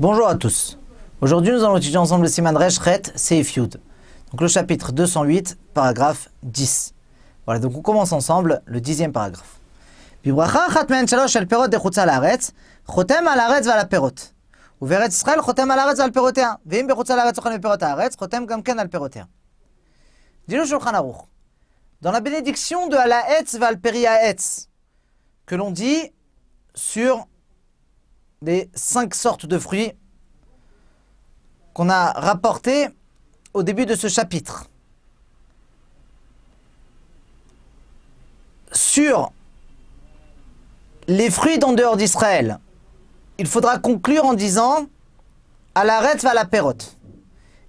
Bonjour à tous. Aujourd'hui, nous allons étudier ensemble le Siman Rechret, Seifiud. Donc le chapitre 208, paragraphe 10. Voilà, donc on commence ensemble le dixième paragraphe. Bibracha achat men el perot de chutzal haaretz, chotem al haaretz ve al perot. Uveret Yisrael chotem al haaretz ve al perotea. Ve'im bechutzal perot haaretz, chotem gam ken al perotea. Dilo shulchan aruch. Dans la bénédiction de al haaretz ve al peri haaretz, que l'on dit sur les cinq sortes de fruits qu'on a rapportés au début de ce chapitre. Sur les fruits d'en dehors d'Israël, il faudra conclure en disant à l'arrêt va la pérote.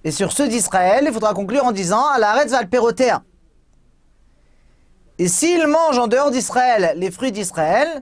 Et sur ceux d'Israël, il faudra conclure en disant à l'arrêt va le. Et s'il mange en dehors d'Israël les fruits d'Israël,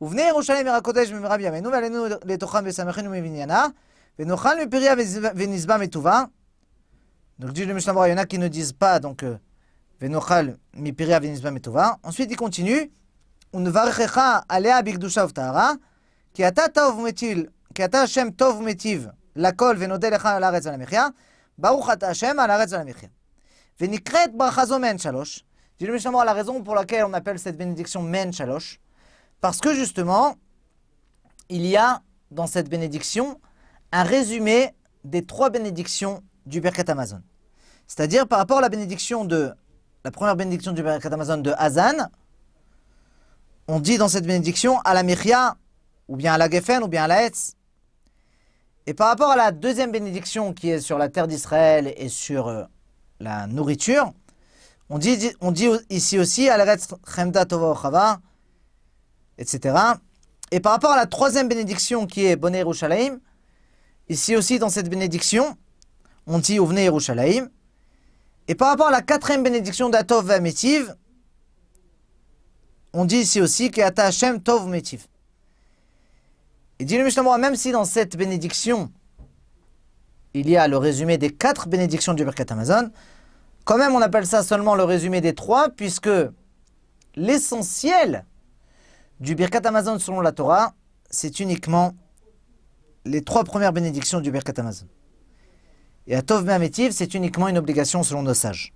ובני ירושלים עיר הקודש במרב ימינו, ועלינו לתוכם ושמחנו מבניינה, ונאכל מפריה ונשבע מטובה. Donc dit le Mishnah il y en a qui ne disent pas donc ונאכל מפריה ונשבע מטובה. Ensuite il continue, ונברכך עליה בקדושה ובטהרה, כי אתה טוב ומטיל, כי אתה השם טוב ומיטיב לכל ונודה לך על הארץ ועל המחיה, ברוך אתה השם על הארץ ועל המחיה. ונקראת ברכה זו מעין שלוש. dit le Mishnah la raison pour laquelle on appelle cette bénédiction מעין שלוש. Parce que justement, il y a dans cette bénédiction un résumé des trois bénédictions du Birkat Amazon. C'est-à-dire par rapport à la bénédiction de la première bénédiction du Birkat Amazon de Hazan, on dit dans cette bénédiction à la Mechia, ou bien à la Geffen, ou bien à la Hetz. Et par rapport à la deuxième bénédiction qui est sur la terre d'Israël et sur euh, la nourriture, on dit, ici aussi à la Chemda Tova etc. Et par rapport à la troisième bénédiction qui est Bonne Yerushalayim, ici aussi dans cette bénédiction, on dit Ouvne Yerushalayim. Et par rapport à la quatrième bénédiction d'Atov Vametiv, on dit ici aussi Keata Hashem Tov Metiv. Et dit le Mishnah même si dans cette bénédiction, il y a le résumé des quatre bénédictions du Birkat Amazon, quand même on appelle ça seulement le résumé des trois, puisque l'essentiel du Birkat Amazon selon la Torah, c'est uniquement les trois premières bénédictions du Birkat Amazon. Et à Tov Me'ametiv, c'est uniquement une obligation selon nos sages.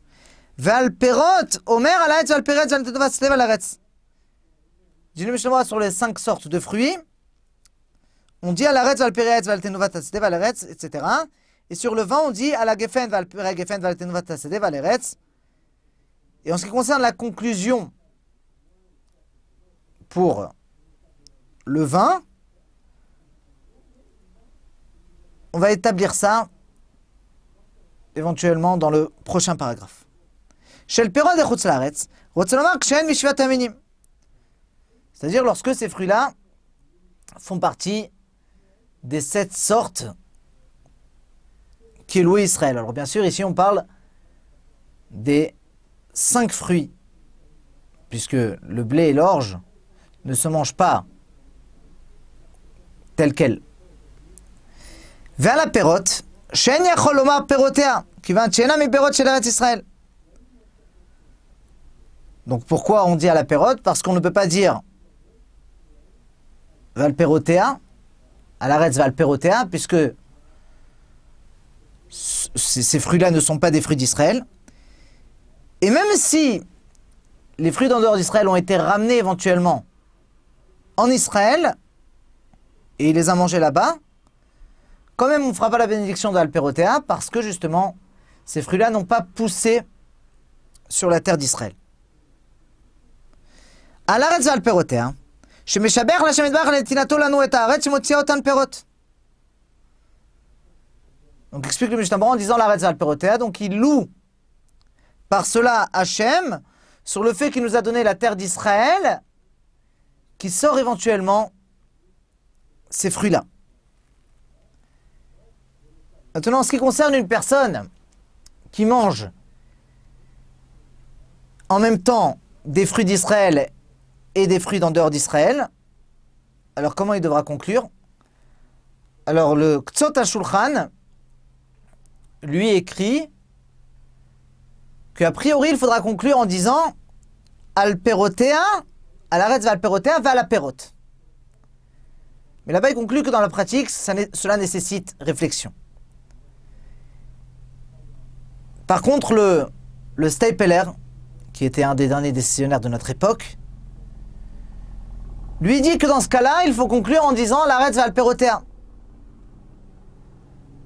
Val perot, Omer alaetz val peret val tetovat slev alaretz. Dis le Mishnah sur les cinq sortes de fruits, on dit alaretz val peret val tenovat slev alaretz, etc. Et sur le vin, on dit ala gefen val peret gefen val tenovat slev alaretz. Et en ce qui concerne la conclusion pour le vin, on va établir ça éventuellement dans le prochain paragraphe. C'est-à-dire lorsque ces fruits-là font partie des sept sortes qui loué Israël. Alors bien sûr, ici on parle des cinq fruits, puisque le blé et l'orge ne se mange pas tel quel. Vers la pérote, Shen Yacholoma Perotea, qui va mi Perot chez Israël. Donc pourquoi on dit à la pérote Parce qu'on ne peut pas dire Valperotea, à l'arrêt Valperotea, puisque ces fruits-là ne sont pas des fruits d'Israël. Et même si les fruits d'en dehors d'Israël ont été ramenés éventuellement en Israël, et il les a mangés là-bas, quand même on ne fera pas la bénédiction d'Alperotea parce que justement, ces fruits-là n'ont pas poussé sur la terre d'Israël. Donc explique le Mishnah en disant la Alperotea, donc il loue par cela Hachem sur le fait qu'il nous a donné la terre d'Israël qui sort éventuellement ces fruits-là. Maintenant, en ce qui concerne une personne qui mange en même temps des fruits d'Israël et des fruits d'en dehors d'Israël, alors comment il devra conclure? Alors le Ktsot HaShulchan lui écrit qu'a priori il faudra conclure en disant Alperotea, Alaretz va va la perote. Mais là-bas il conclut que dans la pratique cela nécessite réflexion. Par contre, le, le qui était un des derniers décisionnaires de notre époque, lui dit que dans ce cas-là, il faut conclure en disant l'arrêt va le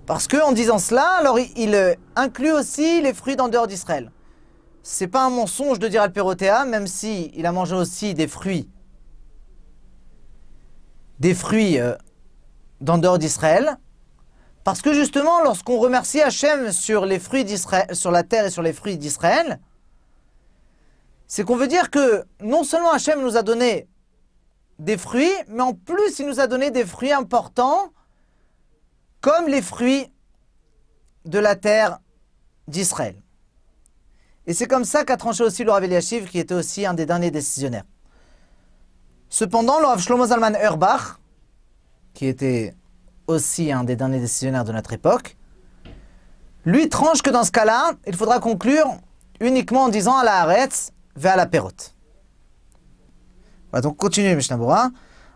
Parce que en disant cela, alors il, euh, inclut aussi les fruits d'en dehors d'Israël. C'est pas un mensonge de dire alperotea, même si il a mangé aussi des fruits, des fruits euh, d'en dehors d'Israël. Parce que justement, lorsqu'on remercie Hachem sur les fruits sur la terre et sur les fruits d'Israël, c'est qu'on veut dire que non seulement Hachem nous a donné des fruits, mais en plus il nous a donné des fruits importants, comme les fruits de la terre d'Israël. Et c'est comme ça qu'a tranché aussi le Rav qui était aussi un des derniers décisionnaires. Cependant, le Rav Shlomo Zalman Erbach, qui était aussi un des derniers décisionnaires de notre époque, lui tranche que dans ce cas-là, il faudra conclure uniquement en disant à la Haaretz vers la Perot. Voilà, donc continuez Mishnah Bora.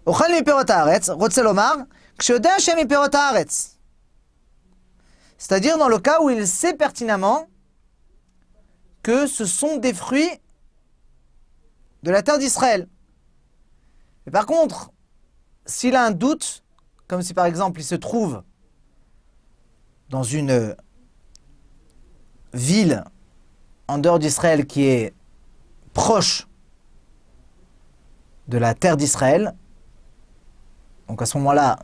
Haaretz, haaretz. C'est-à-dire dans le cas où il sait pertinemment ce sont des fruits de la terre d'Israël. Par contre, s'il a un doute, comme si par exemple il se trouve dans une ville en dehors d'Israël qui est proche de la terre d'Israël, donc à ce moment-là,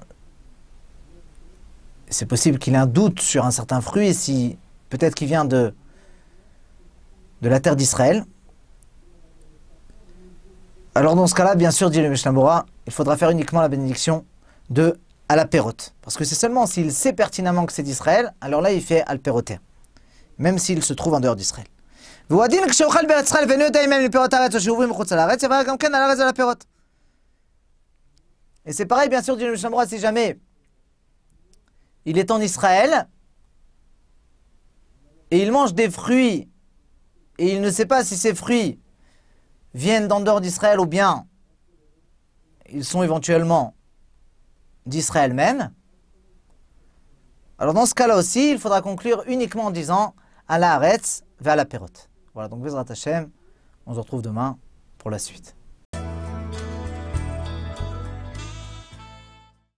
c'est possible qu'il ait un doute sur un certain fruit, si peut-être qu'il vient de, de la terre d'Israël. Alors dans ce cas-là, bien sûr, dit le Mishnah il faudra faire uniquement la bénédiction de à la pérote. Parce que c'est seulement s'il sait pertinemment que c'est d'Israël, alors là il fait al péroter. Même s'il se trouve en dehors d'Israël. Et c'est pareil, bien sûr, dit le si jamais il est en Israël et il mange des fruits et il ne sait pas si ces fruits viennent d'en dehors d'Israël ou bien ils sont éventuellement d'Israël même, alors dans ce cas-là aussi, il faudra conclure uniquement en disant à la Haaretz, vers la Pérot. Voilà, donc Bezrat Hashem, on se retrouve demain pour la suite.